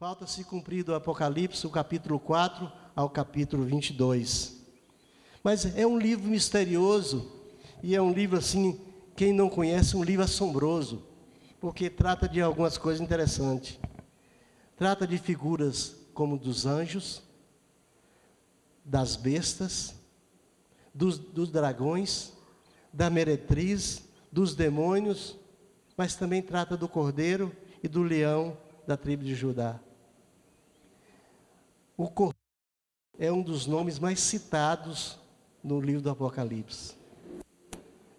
Falta-se cumprir do Apocalipse, o capítulo 4 ao capítulo 22. Mas é um livro misterioso e é um livro assim, quem não conhece, um livro assombroso, porque trata de algumas coisas interessantes. Trata de figuras como dos anjos, das bestas, dos, dos dragões, da meretriz, dos demônios, mas também trata do cordeiro e do leão da tribo de Judá. O cordeiro é um dos nomes mais citados no livro do Apocalipse.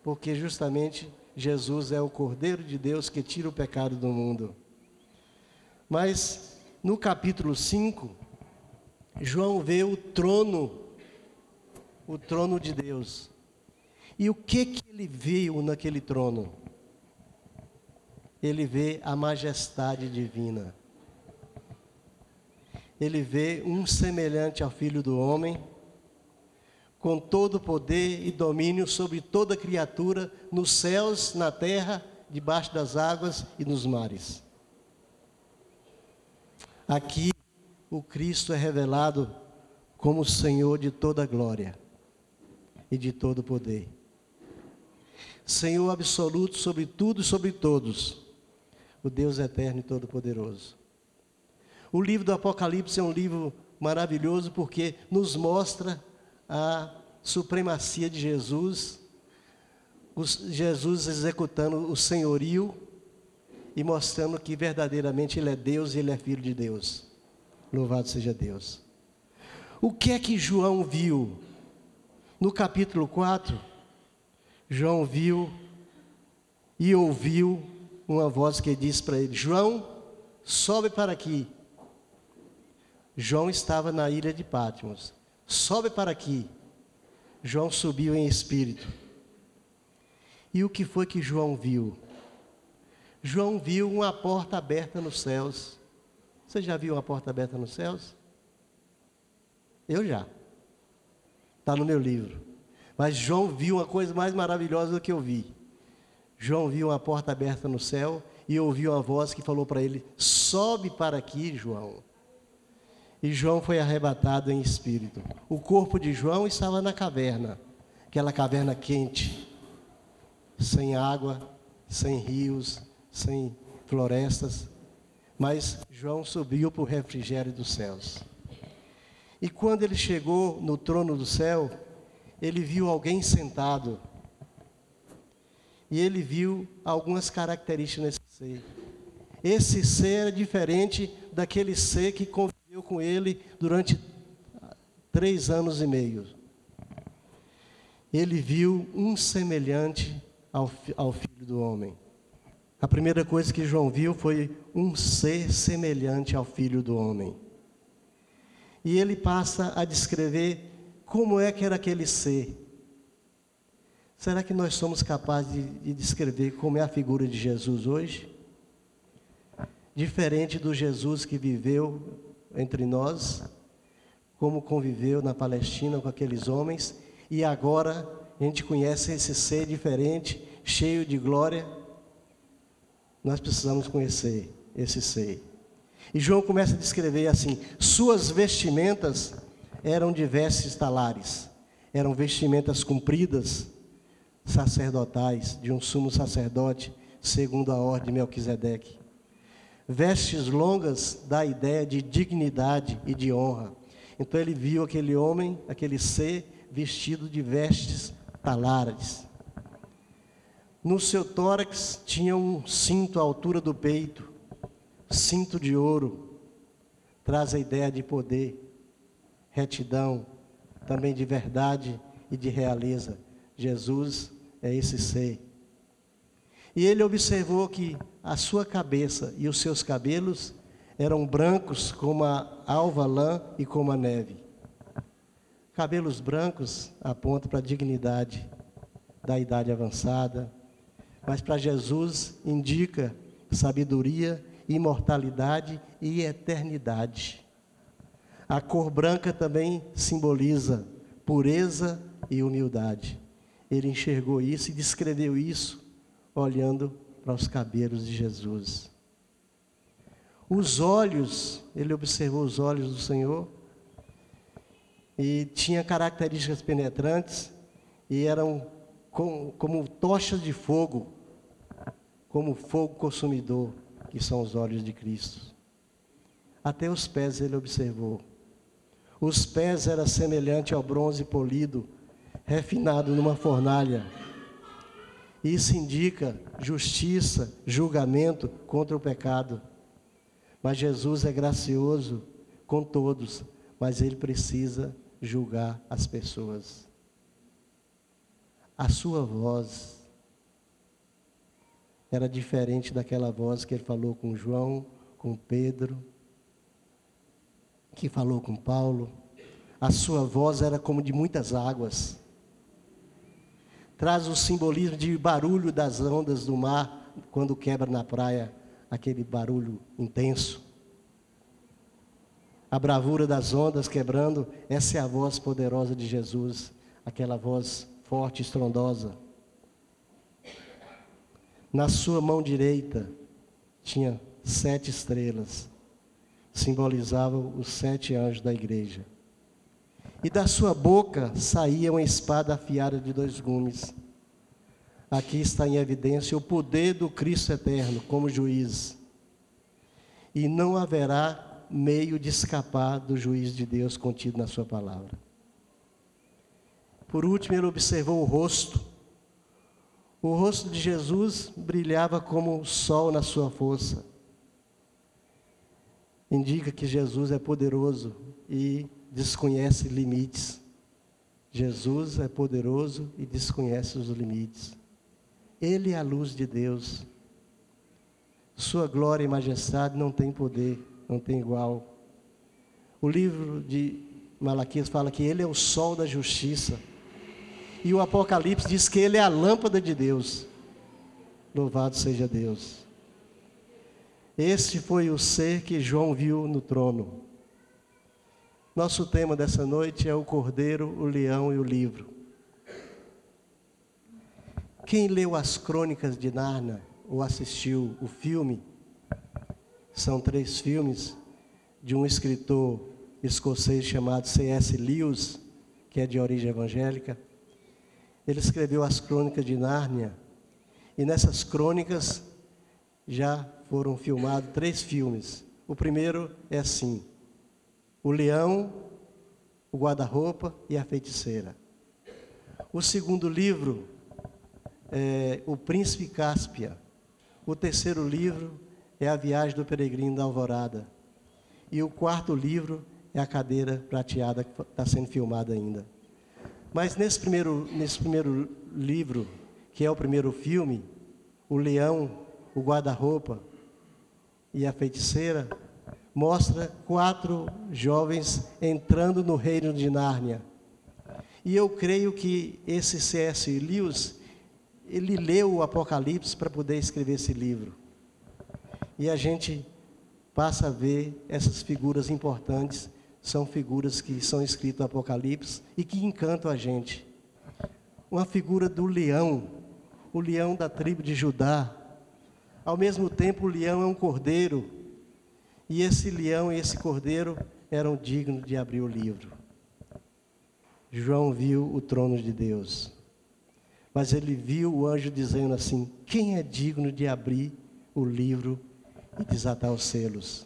Porque justamente Jesus é o Cordeiro de Deus que tira o pecado do mundo. Mas no capítulo 5, João vê o trono, o trono de Deus. E o que que ele viu naquele trono? Ele vê a majestade divina ele vê um semelhante ao Filho do Homem, com todo poder e domínio sobre toda criatura, nos céus, na terra, debaixo das águas e nos mares. Aqui, o Cristo é revelado como Senhor de toda glória e de todo poder. Senhor absoluto sobre tudo e sobre todos, o Deus eterno e todo-poderoso. O livro do Apocalipse é um livro maravilhoso porque nos mostra a supremacia de Jesus, Jesus executando o senhorio e mostrando que verdadeiramente Ele é Deus e Ele é Filho de Deus. Louvado seja Deus. O que é que João viu? No capítulo 4, João viu e ouviu uma voz que disse para ele: João, sobe para aqui. João estava na ilha de Patmos. Sobe para aqui. João subiu em espírito. E o que foi que João viu? João viu uma porta aberta nos céus. Você já viu uma porta aberta nos céus? Eu já. Está no meu livro. Mas João viu uma coisa mais maravilhosa do que eu vi. João viu uma porta aberta no céu e ouviu uma voz que falou para ele: Sobe para aqui, João. E João foi arrebatado em espírito. O corpo de João estava na caverna, aquela caverna quente, sem água, sem rios, sem florestas. Mas João subiu para o refrigério dos céus. E quando ele chegou no trono do céu, ele viu alguém sentado. E ele viu algumas características nesse ser. Esse ser era diferente daquele ser que conviveu com ele durante três anos e meio. Ele viu um semelhante ao, ao filho do homem. A primeira coisa que João viu foi um ser semelhante ao filho do homem. E ele passa a descrever como é que era aquele ser. Será que nós somos capazes de, de descrever como é a figura de Jesus hoje? Diferente do Jesus que viveu entre nós, como conviveu na Palestina com aqueles homens, e agora a gente conhece esse ser diferente, cheio de glória. Nós precisamos conhecer esse ser. E João começa a descrever assim: suas vestimentas eram de vestes talares, eram vestimentas compridas, sacerdotais, de um sumo sacerdote, segundo a ordem de Melquisedeque. Vestes longas dá a ideia de dignidade e de honra. Então ele viu aquele homem, aquele ser, vestido de vestes talares. No seu tórax tinha um cinto à altura do peito, cinto de ouro, traz a ideia de poder, retidão, também de verdade e de realeza. Jesus é esse ser. E ele observou que a sua cabeça e os seus cabelos eram brancos como a alva lã e como a neve. Cabelos brancos apontam para a dignidade da idade avançada, mas para Jesus indica sabedoria, imortalidade e eternidade. A cor branca também simboliza pureza e humildade. Ele enxergou isso e descreveu isso olhando para os cabelos de Jesus. Os olhos, ele observou os olhos do Senhor e tinha características penetrantes e eram como, como tochas de fogo, como fogo consumidor, que são os olhos de Cristo. Até os pés ele observou. Os pés eram semelhantes ao bronze polido, refinado numa fornalha. Isso indica justiça, julgamento contra o pecado. Mas Jesus é gracioso com todos, mas ele precisa julgar as pessoas. A sua voz era diferente daquela voz que ele falou com João, com Pedro, que falou com Paulo. A sua voz era como de muitas águas. Traz o simbolismo de barulho das ondas do mar quando quebra na praia, aquele barulho intenso. A bravura das ondas quebrando, essa é a voz poderosa de Jesus, aquela voz forte estrondosa. Na sua mão direita tinha sete estrelas simbolizavam os sete anjos da igreja. E da sua boca saía uma espada afiada de dois gumes. Aqui está em evidência o poder do Cristo eterno como juiz. E não haverá meio de escapar do juízo de Deus contido na sua palavra. Por último, ele observou o rosto. O rosto de Jesus brilhava como o sol na sua força indica que Jesus é poderoso e desconhece limites. Jesus é poderoso e desconhece os limites. Ele é a luz de Deus. Sua glória e majestade não tem poder, não tem igual. O livro de Malaquias fala que ele é o sol da justiça. E o Apocalipse diz que ele é a lâmpada de Deus. Louvado seja Deus. Este foi o ser que João viu no trono. Nosso tema dessa noite é o Cordeiro, o Leão e o Livro. Quem leu as crônicas de Narna ou assistiu o filme, são três filmes de um escritor escocês chamado C.S. Lewis, que é de origem evangélica. Ele escreveu as crônicas de Nárnia, e nessas crônicas já foram filmados três filmes. O primeiro é assim: O Leão, o Guarda-Roupa e a Feiticeira. O segundo livro é O Príncipe Cáspia. O terceiro livro é A Viagem do Peregrino da Alvorada. E o quarto livro é A Cadeira Prateada, que está sendo filmada ainda. Mas nesse primeiro, nesse primeiro livro, que é o primeiro filme, O Leão, o Guarda-Roupa e a feiticeira, mostra quatro jovens entrando no reino de Nárnia. E eu creio que esse C.S. Lewis, ele leu o Apocalipse para poder escrever esse livro. E a gente passa a ver essas figuras importantes, são figuras que são escritas no Apocalipse e que encantam a gente. Uma figura do leão, o leão da tribo de Judá, ao mesmo tempo, o leão é um cordeiro, e esse leão e esse cordeiro eram dignos de abrir o livro. João viu o trono de Deus, mas ele viu o anjo dizendo assim: Quem é digno de abrir o livro e desatar os selos?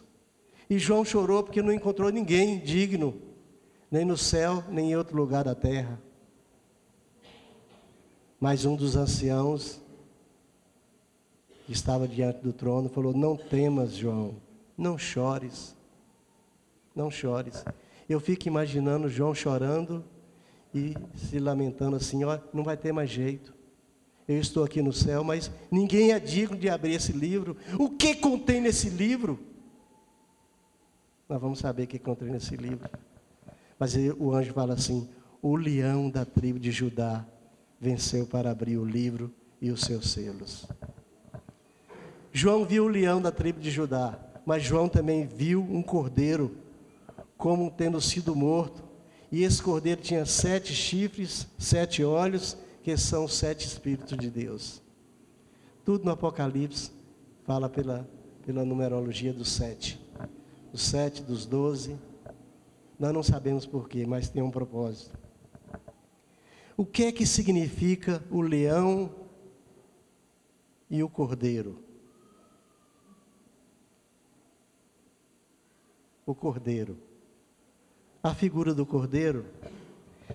E João chorou porque não encontrou ninguém digno, nem no céu, nem em outro lugar da terra. Mas um dos anciãos que estava diante do trono, falou: Não temas, João, não chores, não chores. Eu fico imaginando João chorando e se lamentando assim: Ó, não vai ter mais jeito. Eu estou aqui no céu, mas ninguém é digno de abrir esse livro. O que contém nesse livro? Nós vamos saber o que contém nesse livro. Mas o anjo fala assim: O leão da tribo de Judá venceu para abrir o livro e os seus selos. João viu o leão da tribo de Judá, mas João também viu um cordeiro como tendo sido morto. E esse cordeiro tinha sete chifres, sete olhos, que são os sete Espíritos de Deus. Tudo no Apocalipse fala pela, pela numerologia dos sete. Dos sete, dos doze. Nós não sabemos porquê, mas tem um propósito. O que é que significa o leão e o cordeiro? O cordeiro. A figura do cordeiro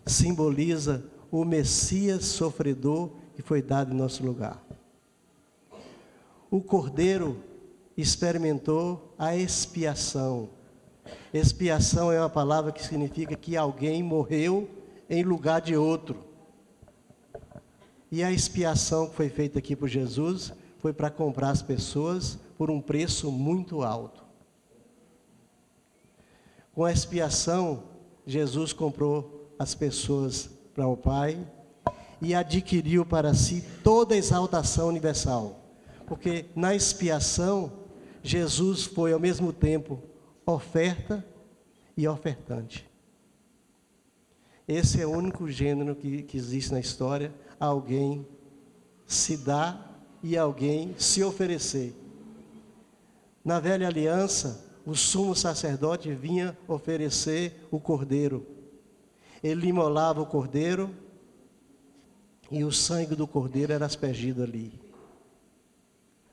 simboliza o Messias sofredor que foi dado em nosso lugar. O cordeiro experimentou a expiação. Expiação é uma palavra que significa que alguém morreu em lugar de outro. E a expiação que foi feita aqui por Jesus foi para comprar as pessoas por um preço muito alto. Com a expiação, Jesus comprou as pessoas para o Pai e adquiriu para si toda a exaltação universal. Porque na expiação, Jesus foi ao mesmo tempo oferta e ofertante. Esse é o único gênero que, que existe na história: alguém se dá e alguém se oferecer. Na velha aliança, o sumo sacerdote vinha oferecer o cordeiro. Ele imolava o cordeiro e o sangue do cordeiro era aspergido ali.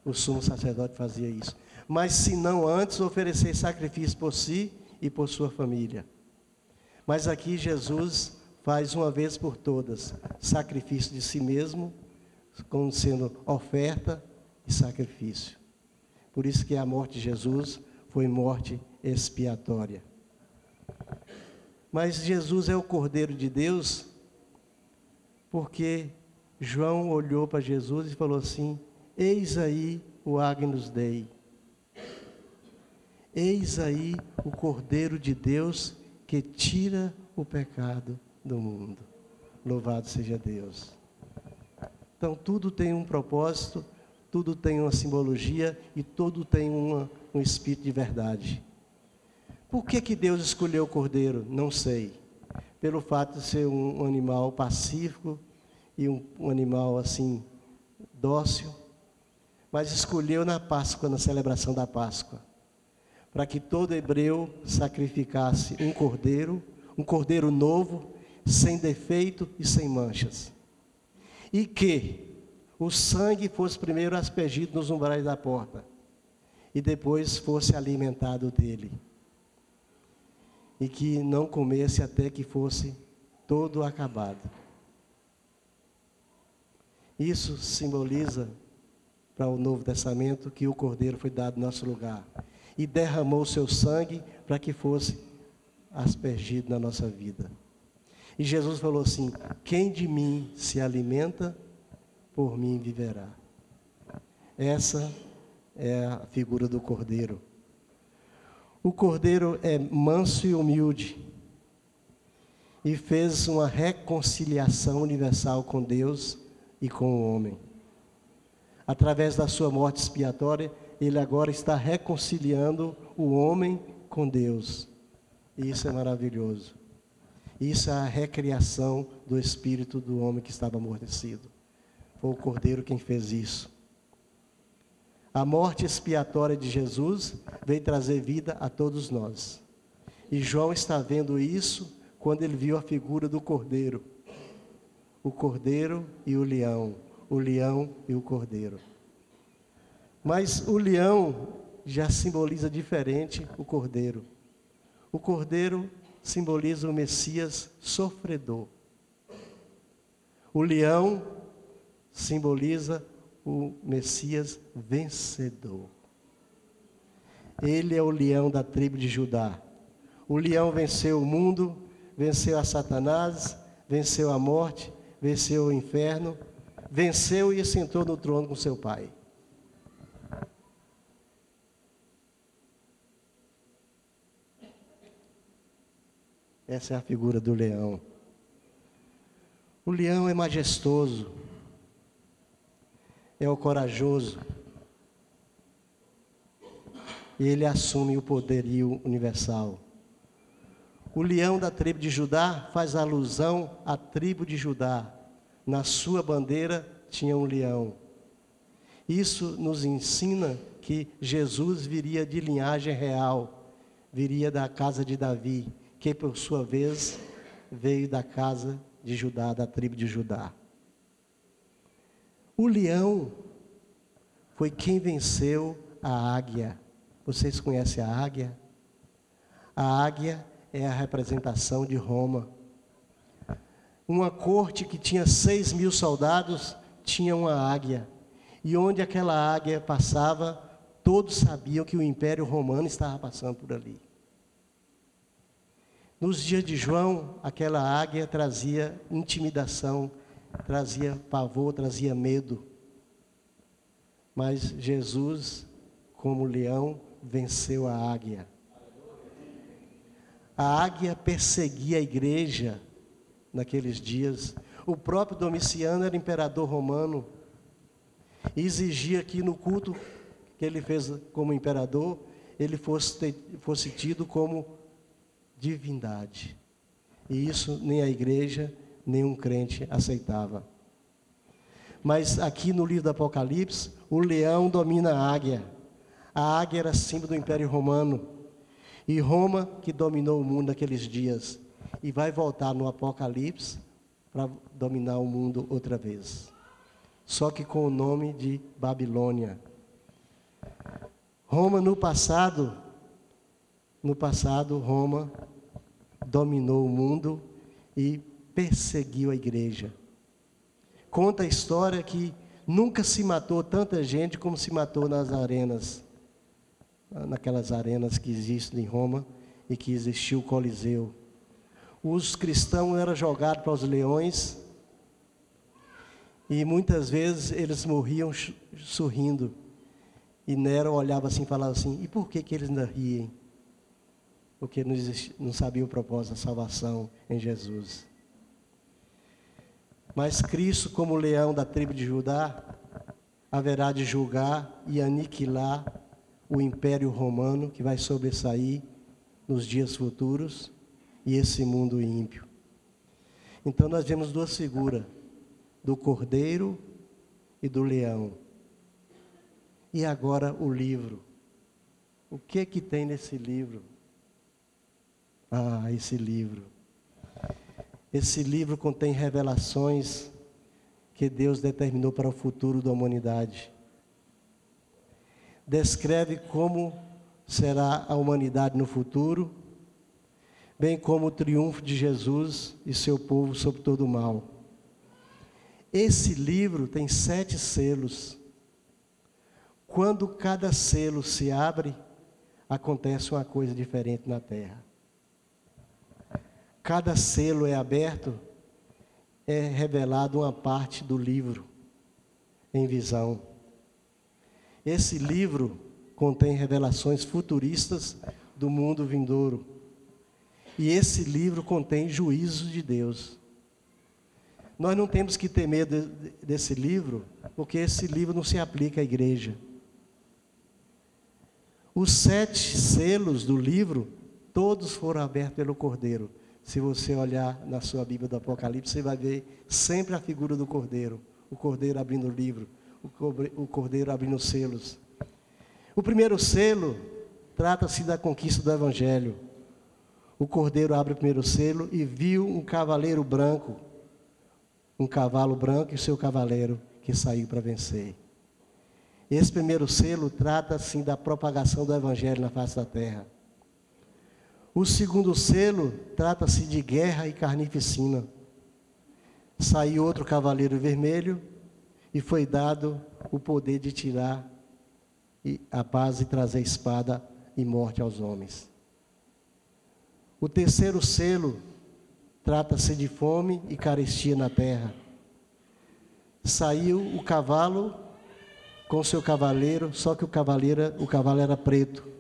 O sumo sacerdote fazia isso. Mas se não antes oferecer sacrifício por si e por sua família. Mas aqui Jesus faz uma vez por todas sacrifício de si mesmo, como sendo oferta e sacrifício. Por isso que a morte de Jesus foi morte expiatória. Mas Jesus é o Cordeiro de Deus porque João olhou para Jesus e falou assim: Eis aí o Agnus Dei. Eis aí o Cordeiro de Deus que tira o pecado do mundo. Louvado seja Deus. Então, tudo tem um propósito, tudo tem uma simbologia e tudo tem uma, um espírito de verdade. Por que, que Deus escolheu o cordeiro? Não sei. Pelo fato de ser um animal pacífico, e um, um animal assim, dócil, mas escolheu na Páscoa, na celebração da Páscoa, para que todo hebreu sacrificasse um cordeiro, um cordeiro novo, sem defeito e sem manchas. E que o sangue fosse primeiro aspergido nos umbrais da porta e depois fosse alimentado dele. E que não comesse até que fosse todo acabado. Isso simboliza para o Novo Testamento que o Cordeiro foi dado em nosso lugar e derramou seu sangue para que fosse aspergido na nossa vida. E Jesus falou assim: Quem de mim se alimenta, por mim viverá. Essa é a figura do Cordeiro. O Cordeiro é manso e humilde e fez uma reconciliação universal com Deus e com o homem. Através da sua morte expiatória, ele agora está reconciliando o homem com Deus. E isso é maravilhoso. Isso é a recriação do espírito do homem que estava amortecido. Foi o Cordeiro quem fez isso. A morte expiatória de Jesus veio trazer vida a todos nós. E João está vendo isso quando ele viu a figura do Cordeiro o cordeiro e o leão, o leão e o cordeiro. Mas o leão já simboliza diferente o cordeiro. O cordeiro simboliza o Messias sofredor. O leão simboliza o Messias vencedor. Ele é o leão da tribo de Judá. O leão venceu o mundo, venceu a Satanás, venceu a morte, venceu o inferno, venceu e sentou no trono com seu pai. Essa é a figura do leão. O leão é majestoso, é o corajoso, e ele assume o poderio universal. O leão da tribo de Judá faz alusão à tribo de Judá. Na sua bandeira tinha um leão. Isso nos ensina que Jesus viria de linhagem real, viria da casa de Davi, que por sua vez veio da casa de Judá, da tribo de Judá. O leão foi quem venceu a águia. Vocês conhecem a águia? A águia é a representação de Roma. Uma corte que tinha seis mil soldados tinha uma águia. E onde aquela águia passava, todos sabiam que o Império Romano estava passando por ali. Nos dias de João, aquela águia trazia intimidação, trazia pavor, trazia medo. Mas Jesus, como leão, venceu a águia. A águia perseguia a igreja naqueles dias. O próprio Domiciano era imperador romano e exigia que no culto que ele fez como imperador, ele fosse, fosse tido como divindade. E isso nem a igreja, nem um crente aceitava. Mas aqui no livro do Apocalipse, o leão domina a águia. A águia era símbolo do Império Romano. E Roma que dominou o mundo naqueles dias. E vai voltar no Apocalipse para dominar o mundo outra vez. Só que com o nome de Babilônia. Roma no passado, no passado, Roma dominou o mundo e perseguiu a igreja. Conta a história que nunca se matou tanta gente como se matou nas arenas, naquelas arenas que existem em Roma e que existiu o Coliseu. Os cristãos eram jogados para os leões e muitas vezes eles morriam sorrindo. E Nero olhava assim e falava assim: e por que, que eles ainda riem? porque não, existia, não sabia o propósito da salvação em Jesus. Mas Cristo, como leão da tribo de Judá, haverá de julgar e aniquilar o império romano que vai sobressair nos dias futuros e esse mundo ímpio. Então nós vemos duas figuras, do cordeiro e do leão. E agora o livro. O que é que tem nesse livro? Ah, esse livro. Esse livro contém revelações que Deus determinou para o futuro da humanidade. Descreve como será a humanidade no futuro, bem como o triunfo de Jesus e seu povo sobre todo o mal. Esse livro tem sete selos. Quando cada selo se abre, acontece uma coisa diferente na terra cada selo é aberto, é revelado uma parte do livro em visão. Esse livro contém revelações futuristas do mundo vindouro. E esse livro contém juízos de Deus. Nós não temos que ter medo desse livro, porque esse livro não se aplica à igreja. Os sete selos do livro, todos foram abertos pelo Cordeiro. Se você olhar na sua Bíblia do Apocalipse, você vai ver sempre a figura do cordeiro. O cordeiro abrindo o livro, o cordeiro abrindo selos. O primeiro selo trata-se da conquista do Evangelho. O cordeiro abre o primeiro selo e viu um cavaleiro branco, um cavalo branco e seu cavaleiro que saiu para vencer. Esse primeiro selo trata assim da propagação do Evangelho na face da terra. O segundo selo trata-se de guerra e carnificina. Saiu outro cavaleiro vermelho e foi dado o poder de tirar a paz e trazer espada e morte aos homens. O terceiro selo trata-se de fome e carestia na terra. Saiu o cavalo com seu cavaleiro, só que o cavaleiro, o cavalo era preto.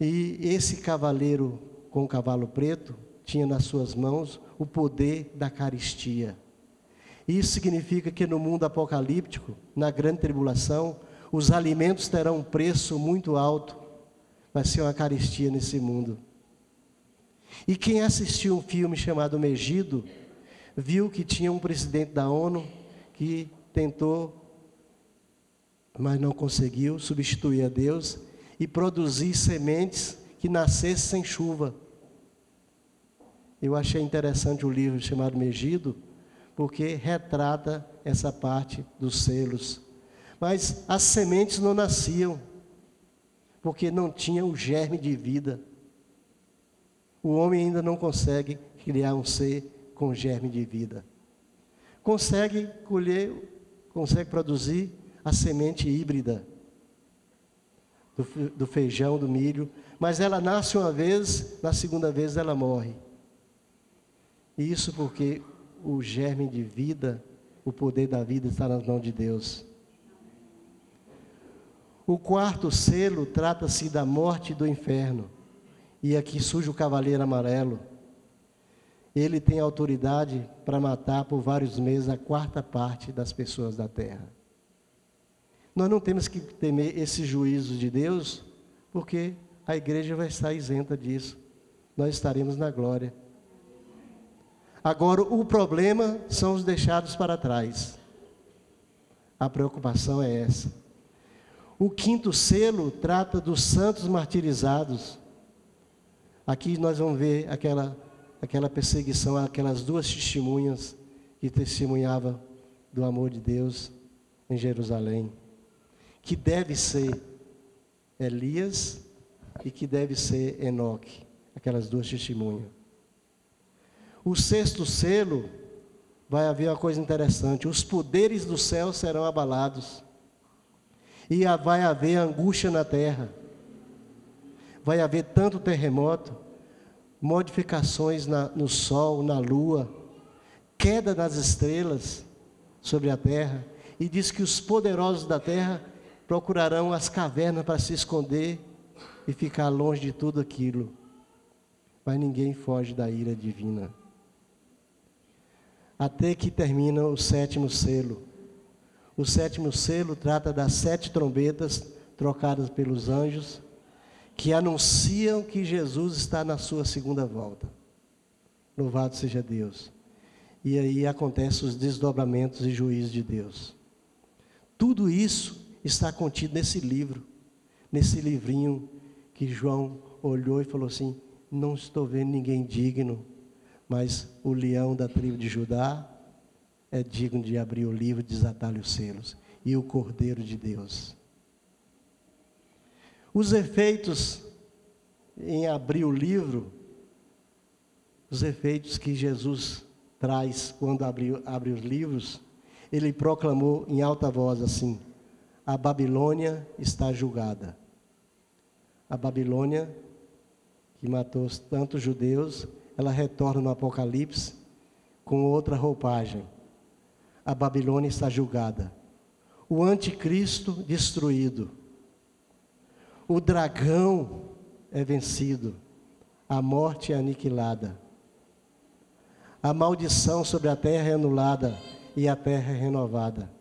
E esse cavaleiro com o cavalo preto tinha nas suas mãos o poder da caristia. Isso significa que no mundo apocalíptico, na grande tribulação, os alimentos terão um preço muito alto. Vai ser uma caristia nesse mundo. E quem assistiu um filme chamado Megido, viu que tinha um presidente da ONU que tentou mas não conseguiu substituir a Deus e produzir sementes que nascessem sem chuva. Eu achei interessante o livro chamado Megido, porque retrata essa parte dos selos. Mas as sementes não nasciam, porque não tinha o germe de vida. O homem ainda não consegue criar um ser com germe de vida. Consegue colher, consegue produzir a semente híbrida do, feijão, do milho, mas ela nasce uma vez, na segunda vez ela morre. Isso porque o germe de vida, o poder da vida está nas mãos de Deus. O quarto selo trata-se da morte e do inferno. E aqui surge o cavaleiro amarelo. Ele tem autoridade para matar por vários meses a quarta parte das pessoas da terra. Nós não temos que temer esse juízo de Deus, porque a igreja vai estar isenta disso. Nós estaremos na glória. Agora, o problema são os deixados para trás. A preocupação é essa. O quinto selo trata dos santos martirizados. Aqui nós vamos ver aquela, aquela perseguição, aquelas duas testemunhas que testemunhavam do amor de Deus em Jerusalém. Que deve ser Elias e que deve ser Enoque, aquelas duas testemunhas. O sexto selo, vai haver uma coisa interessante: os poderes do céu serão abalados, e vai haver angústia na terra, vai haver tanto terremoto, modificações na, no sol, na lua, queda das estrelas sobre a terra, e diz que os poderosos da terra procurarão as cavernas para se esconder e ficar longe de tudo aquilo. Mas ninguém foge da ira divina até que termina o sétimo selo. O sétimo selo trata das sete trombetas trocadas pelos anjos, que anunciam que Jesus está na sua segunda volta. Louvado seja Deus. E aí acontecem os desdobramentos e juízos de Deus. Tudo isso está contido nesse livro, nesse livrinho que João olhou e falou assim: Não estou vendo ninguém digno mas o leão da tribo de Judá é digno de abrir o livro e desatar os selos. E o Cordeiro de Deus. Os efeitos em abrir o livro, os efeitos que Jesus traz quando abre, abre os livros, ele proclamou em alta voz assim: A Babilônia está julgada. A Babilônia, que matou tantos judeus, ela retorna no Apocalipse com outra roupagem. A Babilônia está julgada. O anticristo destruído. O dragão é vencido. A morte é aniquilada. A maldição sobre a terra é anulada e a terra é renovada.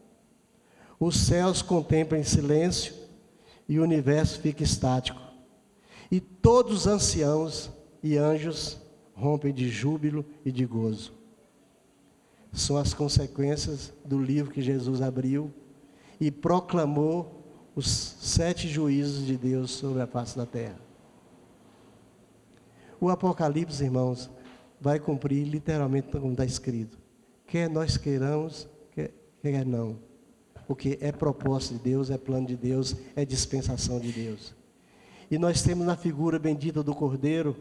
Os céus contemplam em silêncio e o universo fica estático. E todos os anciãos e anjos rompem de júbilo e de gozo. São as consequências do livro que Jesus abriu e proclamou os sete juízos de Deus sobre a face da terra. O Apocalipse, irmãos, vai cumprir literalmente como está escrito. Quer nós queiramos, quer, quer não. Porque é propósito de Deus, é plano de Deus, é dispensação de Deus. E nós temos na figura bendita do Cordeiro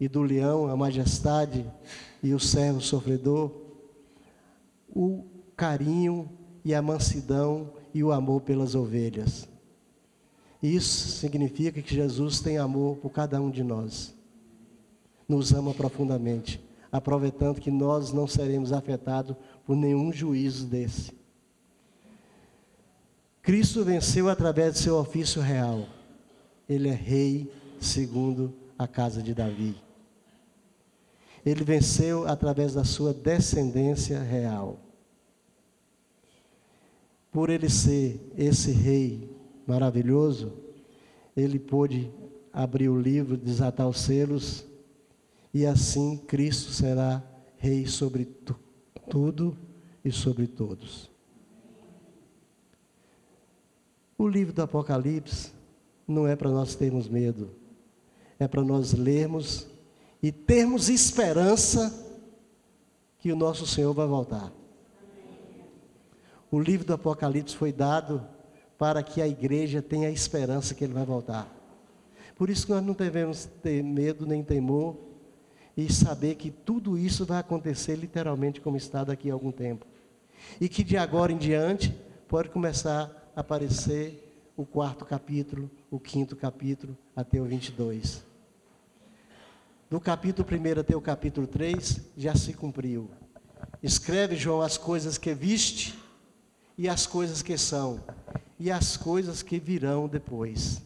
e do leão, a majestade e o servo sofredor, o carinho e a mansidão e o amor pelas ovelhas. Isso significa que Jesus tem amor por cada um de nós. Nos ama profundamente, aproveitando que nós não seremos afetados por nenhum juízo desse. Cristo venceu através de seu ofício real. Ele é rei segundo a casa de Davi. Ele venceu através da sua descendência real. Por ele ser esse rei maravilhoso, ele pôde abrir o livro, desatar os selos, e assim Cristo será rei sobre tu, tudo e sobre todos. O livro do Apocalipse não é para nós termos medo, é para nós lermos e termos esperança que o nosso Senhor vai voltar. O livro do Apocalipse foi dado para que a igreja tenha a esperança que ele vai voltar. Por isso que nós não devemos ter medo nem temor e saber que tudo isso vai acontecer literalmente como está daqui a algum tempo. E que de agora em diante pode começar aparecer o quarto capítulo, o quinto capítulo, até o 22. Do capítulo 1 até o capítulo 3, já se cumpriu. Escreve, João, as coisas que viste e as coisas que são, e as coisas que virão depois.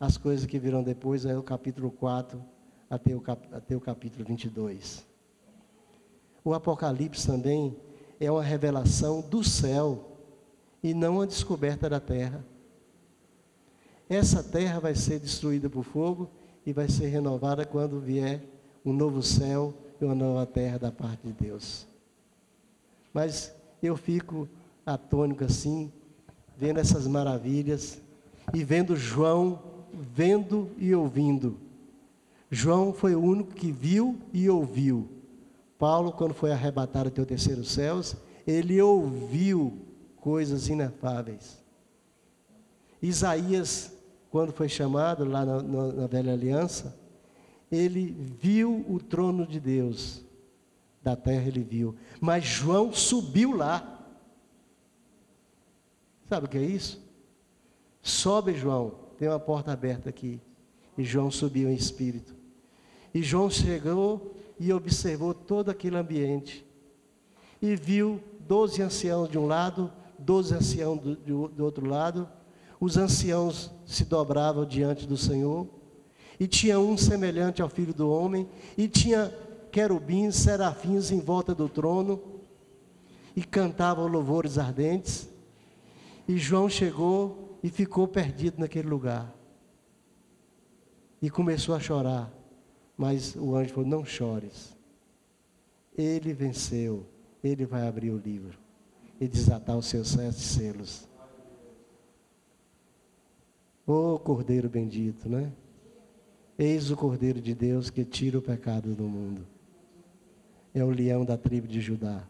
As coisas que virão depois é o capítulo 4 até o, cap, até o capítulo 22. O Apocalipse também é uma revelação do céu e não uma descoberta da terra. Essa terra vai ser destruída por fogo e vai ser renovada quando vier um novo céu e uma nova terra da parte de Deus. Mas eu fico atônico assim, vendo essas maravilhas e vendo João vendo e ouvindo. João foi o único que viu e ouviu. Paulo, quando foi arrebatado até o terceiro céus, ele ouviu coisas inefáveis. Isaías, quando foi chamado lá na, na, na velha aliança, ele viu o trono de Deus. Da terra ele viu. Mas João subiu lá. Sabe o que é isso? Sobe, João. Tem uma porta aberta aqui. E João subiu em espírito. E João chegou e observou todo aquele ambiente. E viu doze anciãos de um lado, doze anciãos do, do, outro lado. Os anciãos se dobravam diante do Senhor. E tinha um semelhante ao filho do homem. E tinha querubins, serafins em volta do trono. E cantavam louvores ardentes. E João chegou e ficou perdido naquele lugar. E começou a chorar. Mas o anjo falou: Não chores. Ele venceu. Ele vai abrir o livro e desatar os seus sete selos. Ô oh, Cordeiro bendito, né? Eis o Cordeiro de Deus que tira o pecado do mundo. É o leão da tribo de Judá.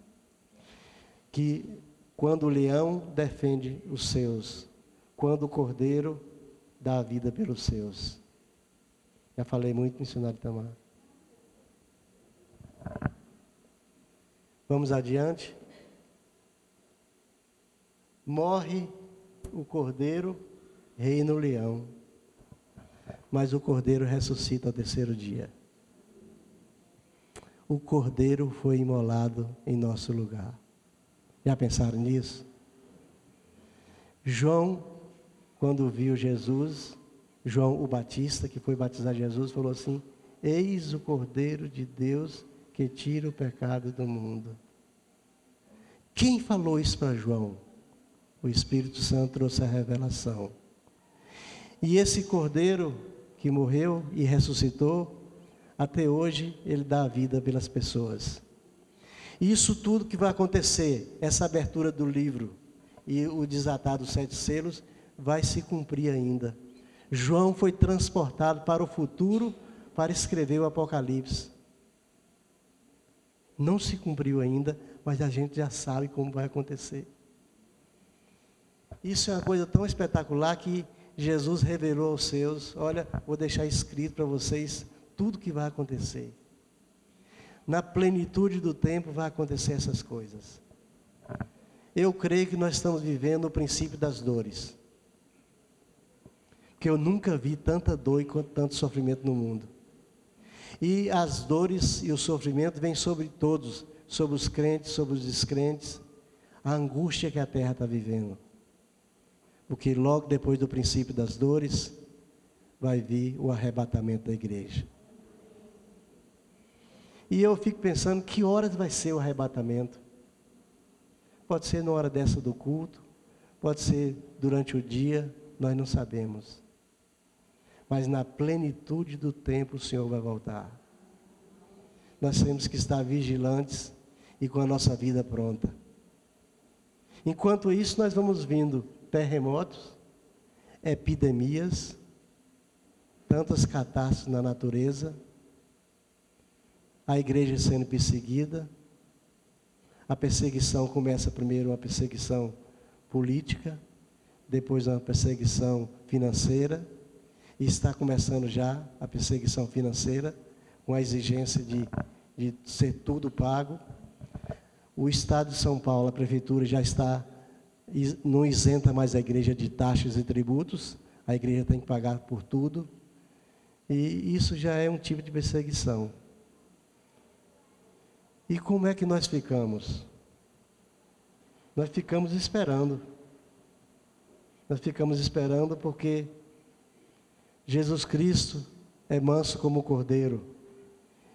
Que quando o leão defende os seus, quando o cordeiro dá a vida pelos seus. Já falei muito, missionário Tamar. Vamos adiante. Morre o cordeiro, reina o leão. Mas o cordeiro ressuscita ao terceiro dia. O cordeiro foi imolado em nosso lugar. Já pensaram nisso? João, quando viu Jesus, João o Batista, que foi batizar Jesus, falou assim: Eis o Cordeiro de Deus que tira o pecado do mundo. Quem falou isso para João? O Espírito Santo trouxe a revelação. E esse Cordeiro que morreu e ressuscitou, até hoje ele dá a vida pelas pessoas. E isso tudo que vai acontecer, essa abertura do livro e o desatar dos sete selos, vai se cumprir ainda. João foi transportado para o futuro para escrever o Apocalipse. Não se cumpriu ainda, mas a gente já sabe como vai acontecer. Isso é uma coisa tão espetacular que Jesus revelou aos seus: olha, vou deixar escrito para vocês tudo que vai acontecer na plenitude do tempo vai acontecer essas coisas. Eu creio que nós estamos vivendo o princípio das dores. Porque eu nunca vi tanta dor e tanto sofrimento no mundo. E as dores e o sofrimento vêm sobre todos, sobre os crentes, sobre os descrentes, a angústia que a terra está vivendo. Porque logo depois do princípio das dores, vai vir o arrebatamento da igreja. E eu fico pensando que horas vai ser o arrebatamento. Pode ser na hora dessa do culto, pode ser durante o dia, nós não sabemos. Mas na plenitude do tempo o Senhor vai voltar. Nós temos que estar vigilantes e com a nossa vida pronta. Enquanto isso, nós vamos vindo terremotos, epidemias, tantas catástrofes na natureza, a igreja sendo perseguida. A perseguição começa primeiro uma perseguição política, depois uma perseguição financeira, e está começando já a perseguição financeira, com a exigência de, de ser tudo pago. O Estado de São Paulo, a Prefeitura, já está, não isenta mais a igreja de taxas e tributos, a igreja tem que pagar por tudo, e isso já é um tipo de perseguição. E como é que nós ficamos? Nós ficamos esperando. Nós ficamos esperando porque Jesus Cristo é manso como o cordeiro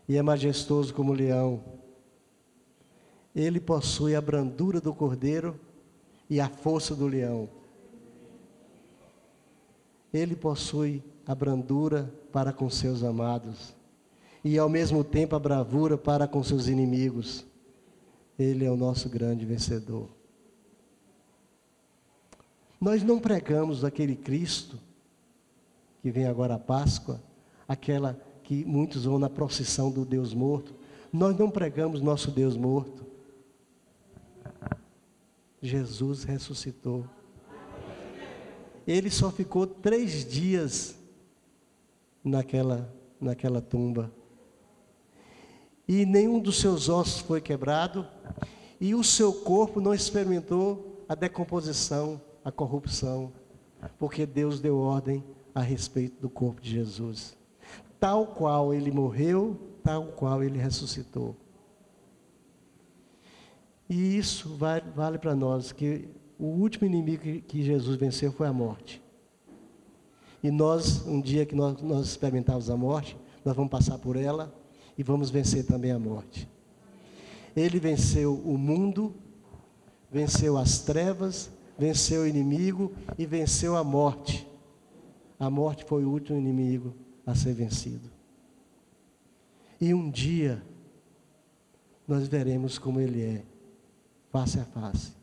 e é majestoso como o leão. Ele possui a brandura do cordeiro e a força do leão. Ele possui a brandura para com seus amados e ao mesmo tempo a bravura para com seus inimigos. Ele é o nosso grande vencedor. Nós não pregamos aquele Cristo que vem agora a Páscoa, aquela que muitos vão na procissão do Deus morto. Nós não pregamos nosso Deus morto. Jesus ressuscitou. Ele só ficou três dias naquela, naquela tumba e nenhum dos seus ossos foi quebrado, e o seu corpo não experimentou a decomposição, a corrupção, porque Deus deu ordem a respeito do corpo de Jesus. Tal qual ele morreu, tal qual ele ressuscitou. E isso vale, para nós, que o último inimigo que, que, Jesus venceu foi a morte. E nós, um dia que nós, nós experimentarmos a morte, nós vamos passar por ela e vamos vencer também a morte. Ele venceu o mundo, venceu as trevas, venceu o inimigo e venceu a morte. A morte foi o último inimigo a ser vencido. E um dia nós veremos como ele é, face a face.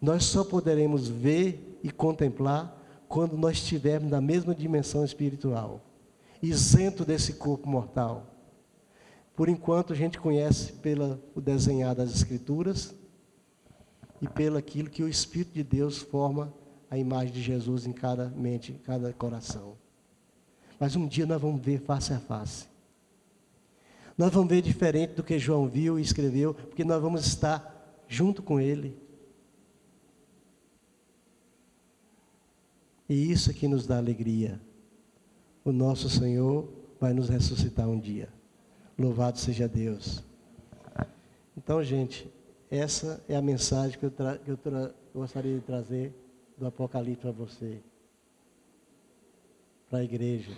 Nós só poderemos ver e contemplar quando nós estivermos na mesma dimensão espiritual, isento desse corpo mortal por enquanto a gente conhece pelo desenhar das Escrituras e pelo aquilo que o Espírito de Deus forma a imagem de Jesus em cada mente, em cada coração. Mas um dia nós vamos ver face a face. Nós vamos ver diferente do que João viu e escreveu, porque nós vamos estar junto com ele. E isso que nos dá alegria. O nosso Senhor vai nos ressuscitar um dia. Louvado seja Deus. Então, gente, essa é a mensagem que eu, que eu gostaria de trazer do Apocalipse para você, para a igreja.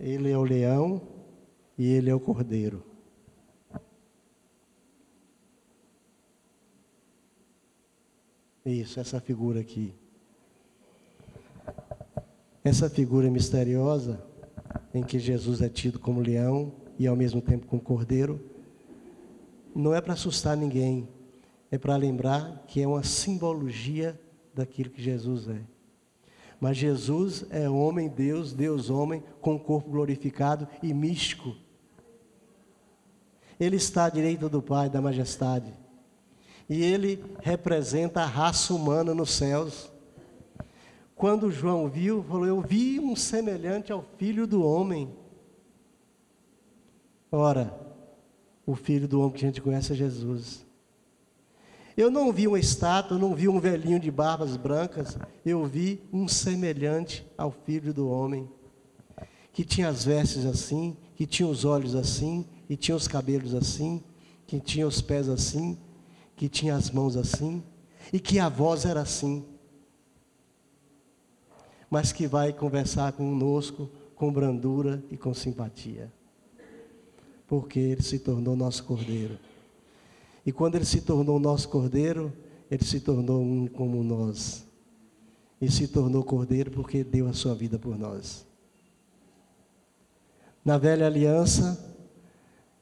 Ele é o leão e ele é o cordeiro. Isso, essa figura aqui. Essa figura misteriosa, em que Jesus é tido como leão e ao mesmo tempo como cordeiro, não é para assustar ninguém, é para lembrar que é uma simbologia daquilo que Jesus é. Mas Jesus é homem, Deus, Deus homem, com corpo glorificado e místico. Ele está à direita do Pai, da majestade e ele representa a raça humana nos céus. Quando João viu, falou: Eu vi um semelhante ao filho do homem. Ora, o filho do homem que a gente conhece é Jesus. Eu não vi uma estátua, não vi um velhinho de barbas brancas, eu vi um semelhante ao filho do homem, que tinha as vestes assim, que tinha os olhos assim, e tinha os cabelos assim, que tinha os pés assim, que tinha as mãos assim e que a voz era assim, mas que vai conversar conosco com brandura e com simpatia, porque ele se tornou nosso cordeiro. E quando ele se tornou nosso cordeiro, ele se tornou um como nós. E se tornou cordeiro porque deu a sua vida por nós. Na velha aliança,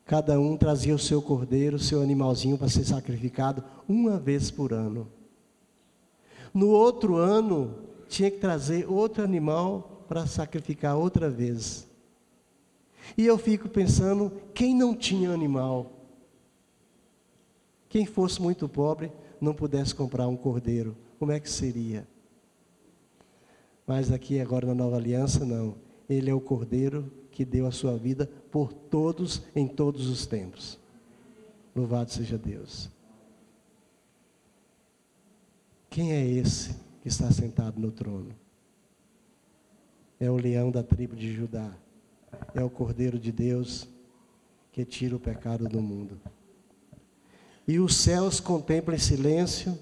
cada um trazia o seu cordeiro, o seu animalzinho para ser sacrificado uma vez por ano. No outro ano, tinha que trazer outro animal para sacrificar outra vez. E eu fico pensando, quem não tinha animal? Quem fosse muito pobre, não pudesse comprar um cordeiro, como é que seria? Mas aqui agora na nova aliança, não. Ele é o cordeiro que deu a sua vida por todos em todos os tempos. Louvado seja Deus. Quem é esse que está sentado no trono? É o leão da tribo de Judá. É o cordeiro de Deus que tira o pecado do mundo. E os céus contemplam em silêncio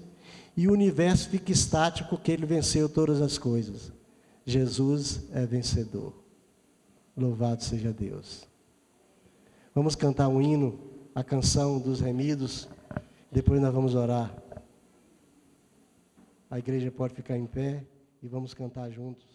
e o universo fica estático porque ele venceu todas as coisas. Jesus é vencedor. Louvado seja Deus. Vamos cantar um hino, a canção dos remidos, depois nós vamos orar. A igreja pode ficar em pé e vamos cantar juntos.